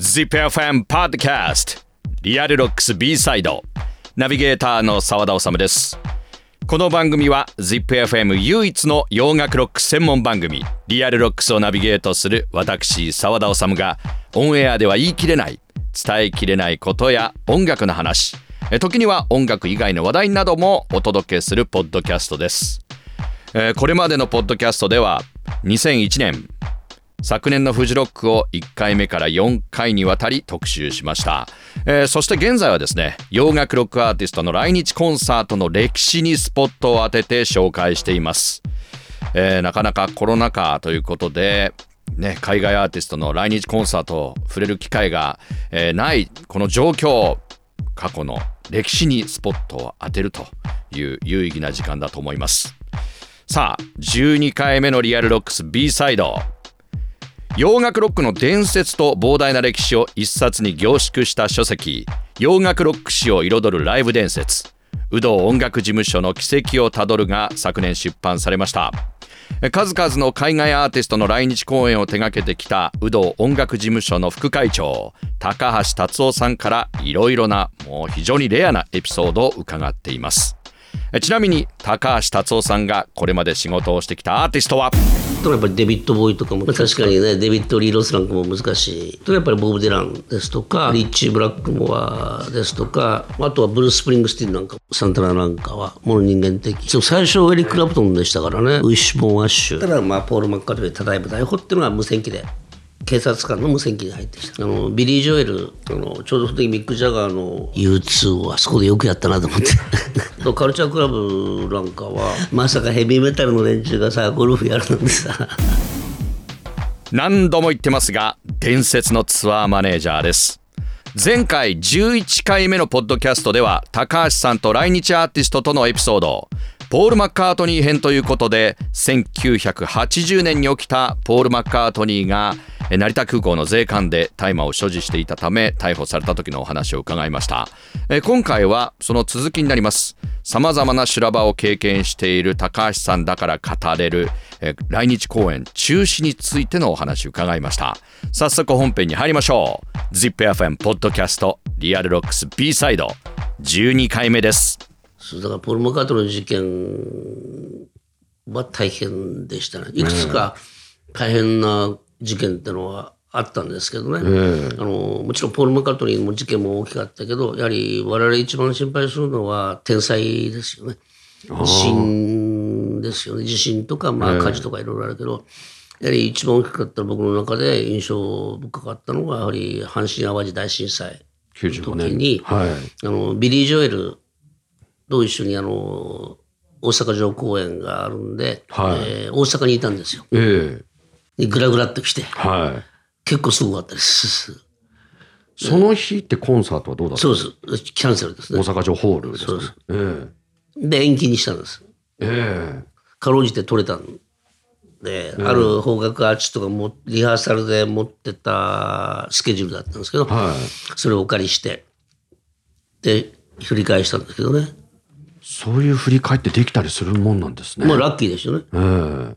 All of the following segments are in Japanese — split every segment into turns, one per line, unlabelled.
ZIPFM Podcast リアルロックス B サイドナビゲーターの澤田治です。この番組は ZIPFM 唯一の洋楽ロック専門番組 Real Rocks をナビゲートする私澤田治がオンエアでは言い切れない伝えきれないことや音楽の話時には音楽以外の話題などもお届けするポッドキャストです。えこれまでのポッドキャストでは2001年昨年のフジロックを1回目から4回にわたり特集しました、えー、そして現在はですね洋楽ロックアーティストの来日コンサートの歴史にスポットを当てて紹介しています、えー、なかなかコロナ禍ということでね、海外アーティストの来日コンサートを触れる機会が、えー、ないこの状況過去の歴史にスポットを当てるという有意義な時間だと思います。さあ12回目のリアルロックス B サイド。洋楽ロックの伝説と膨大な歴史を一冊に凝縮した書籍洋楽ロック史を彩るライブ伝説。ウドー音楽事務所の軌跡をたどるが昨年出版されました。数々の海外アーティストの来日公演を手掛けてきたウドー音楽事務所の副会長高橋達夫さんからいろいろなもう非常にレアなエピソードを伺っています。ちなみに高橋達夫さんがこれまで仕事をしてきたアーティストは？
とやっぱりデビッド・ボーイとかも確かにねデビッド・リー・ロスなんかも難しいとやっぱりボブ・ディランですとかリッチー・ブラックモアですとかあとはブルース・スプリングスティンなんかサンタナなんかはもの人間的。最初エリック・ラプトンでしたからね。ウィッシュ・ボーン・アッシュ。ただまあポール・マッカートニーただいま逮捕っていうのは無線機で警察官の無線機に入ってきた。あのビリー・ジョエルあのちょうどその時ミック・ジャガーの U2 をあそこでよくやったなと思って。カルチャークラブなんかはまさかヘビーメタルの連中がさゴルフやるなんてさ。
何度も言ってますが伝説のツアーマネージャーです。前回11回目のポッドキャストでは高橋さんと来日アーティストとのエピソードポール・マッカートニー編ということで1980年に起きたポール・マッカートニーが成田空港の税関で大麻を所持していたため逮捕された時のお話を伺いました。今回はその続きになります。様々な修羅場を経験している高橋さんだから語れる来日公演中止についてのお話を伺いました。早速本編に入りましょう。ZIPFM ポッドキャスト Real Rocks B サイド12回目です。
だからポル・マカートの事件は大変でしたね。いくつか大変な事件ってのはあったんですけどね、あのもちろんポール・マカートニーの事件も大きかったけどやはり我々一番心配するのは天災ですよね。地震ですよね。地震とか、まあ、火事とかいろいろあるけど、やはり一番大きかった僕の中で印象深かったのはやはり阪神・淡路大震災の時に、はい、あのビリー・ジョエルと一緒にあの大阪城公演があるんで、はいえー、大阪にいたんですよ。ええー、グラグラっと来て、はい、結構すごかったです。
その日ってコンサートはどうだった
そうです。キャンセルですね。
大阪城ホールです
ね。そうです。えー、で、延期にしたんです。ええー。かろうじて取れたんで、ある方角アーティストがもリハーサルで持ってたスケジュールだったんですけど、はい、それをお借りして、で、振り返したんですけどね。
そういう振り返ってできたりするもんなんですね。
まあラッキーですよね。ええ
ー、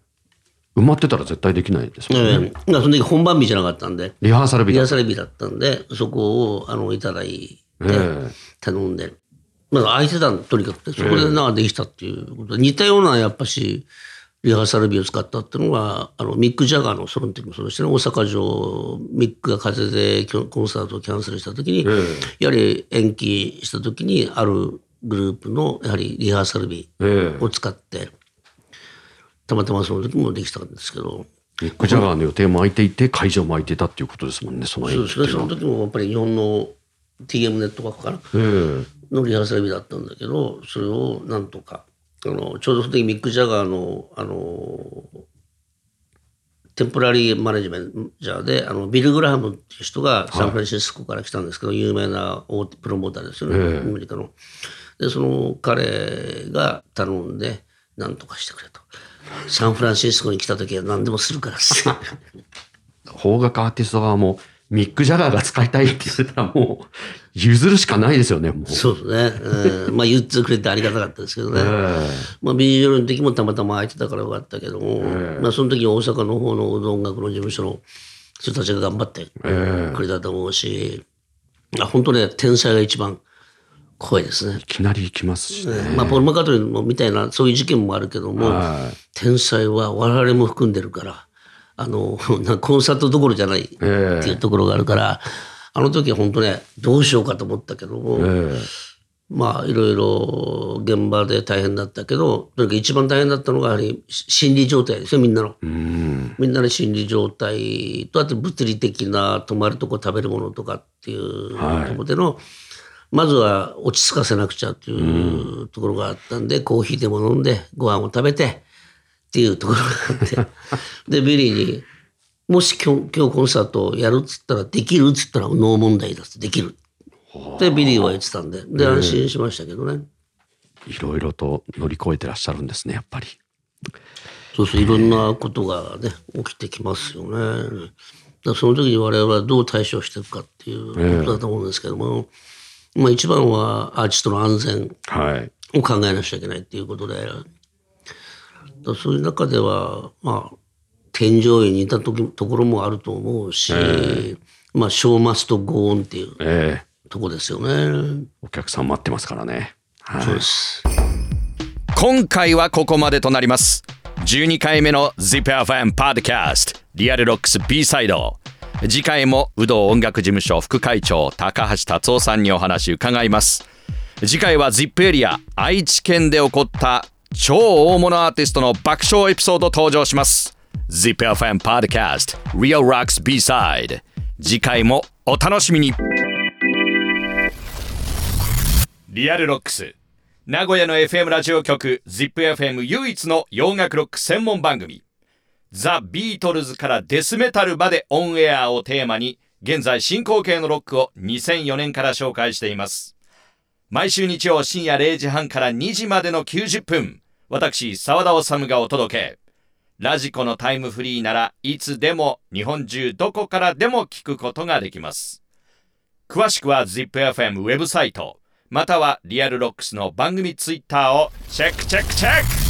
埋まってたら絶対できないですもんね。え
えー、その時本番日じゃなかったんで。
リハーサル日
リハーサル日だったんで、そこをあのいただいて、頼んで。まあ空いてたとにかくて、そこでなできたっていうことで、似たようなやっぱし、リハーサル日を使ったっていうのが、あの、ミック・ジャガーのその時もそうでしたね、大阪城、ミックが風邪でコンサートをキャンセルした時に、やはり延期した時に、あるグループのやはりリハーサル日を使って、たまたまその時もできたんですけど。
ミック・ジャガーの予定も空いていて会場も空いてたっていうことですもんね
そのそうですね。その時もやっぱり日本の TM ネットワークかなのリハーサル日だったんだけどそれをなんとかあのちょうどその時ミック・ジャガーのあのテンポラリーマネジメンジャーであのビル・グラハムっていう人がサンフランシスコから来たんですけど、はい、有名な大手プロモーターですよね、アメリカの。でその彼が頼んで何とかしてくれと。サンフランシスコに来た時は何でもするから。
邦楽アーティスト側もミック・ジャガーが使いたいって言ってたらもう譲るしかないですよねもう。
そうですね、えー、まあ言ってくれてありがたかったですけどね、えー、まあビジュアルの時もたまたま空いてたからよかったけども、えー、まあその時大阪の方の音楽の事務所の人たちが頑張ってくれたと思うし、あ本当ね天才が一番怖いですね。
いきなり行きますしね。
まあポール・マカートニーもみたいなそういう事件もあるけども、
はい
天才は我々も含んでるからあのなコンサートどころじゃないっていうところがあるから、あの時は本当ねどうしようかと思ったけども、
え
まあいろいろ現場で大変だったけどとにかく一番大変だったのがやはりし心理状態ですよみんなの。
ん。
みんなの心理状態とあと物理的な泊まるとこ食べるものとかっていう
はい
ところでの、まずは落ち着かせなくちゃっていうところがあったんで、コーヒーでも飲んでご飯を食べてっていうところがあって でビリーに「もし今日今日コンサートをやるっつったらできるっつったらノー問題だってできる」ってビリーは言ってたんでで安心しましたけどね。
いろいろと乗り越えてらっしゃるんですね、やっぱり。
そうそういろんなことがね起きてきますよね。だからその時に我々はどう対処していくかっていうことだと思うんですけども、まあ一番はアーティストの安全
はい。
を考えなくちゃいけないっていうことで、だからそういう中ではまあ添乗員にいた時ところもあると思うし、まあショーマストゴーンっていう
ええ
とこですよね。
お客さん待ってますからね。はい。
そうです。
今回はここまでとなります12回目の ZIPFM パードキャストリアルロックス B サイド次回もウドー音楽事務所副会長高橋達夫さんにお話伺います。次回は ZIP エリア愛知県で起こった超大物アーティストの爆笑エピソード登場します。ZIPFM ポッドキャスト Real Rocks B サイド次回もお楽しみに。 Real Rocks。名古屋の FM ラジオ局 ZIPFM 唯一の洋楽ロック専門番組。ザ・ビートルズからデスメタルまでオンエアをテーマに現在進行形のロックを2004年から紹介しています。毎週日曜深夜0時半から2時までの90分私澤田治がお届け。ラジコのタイムフリーならいつでも日本中どこからでも聞くことができます。詳しくは ZIPFM ウェブサイトまたは Real Rocks の番組ツイッターをチェックチェックチェック。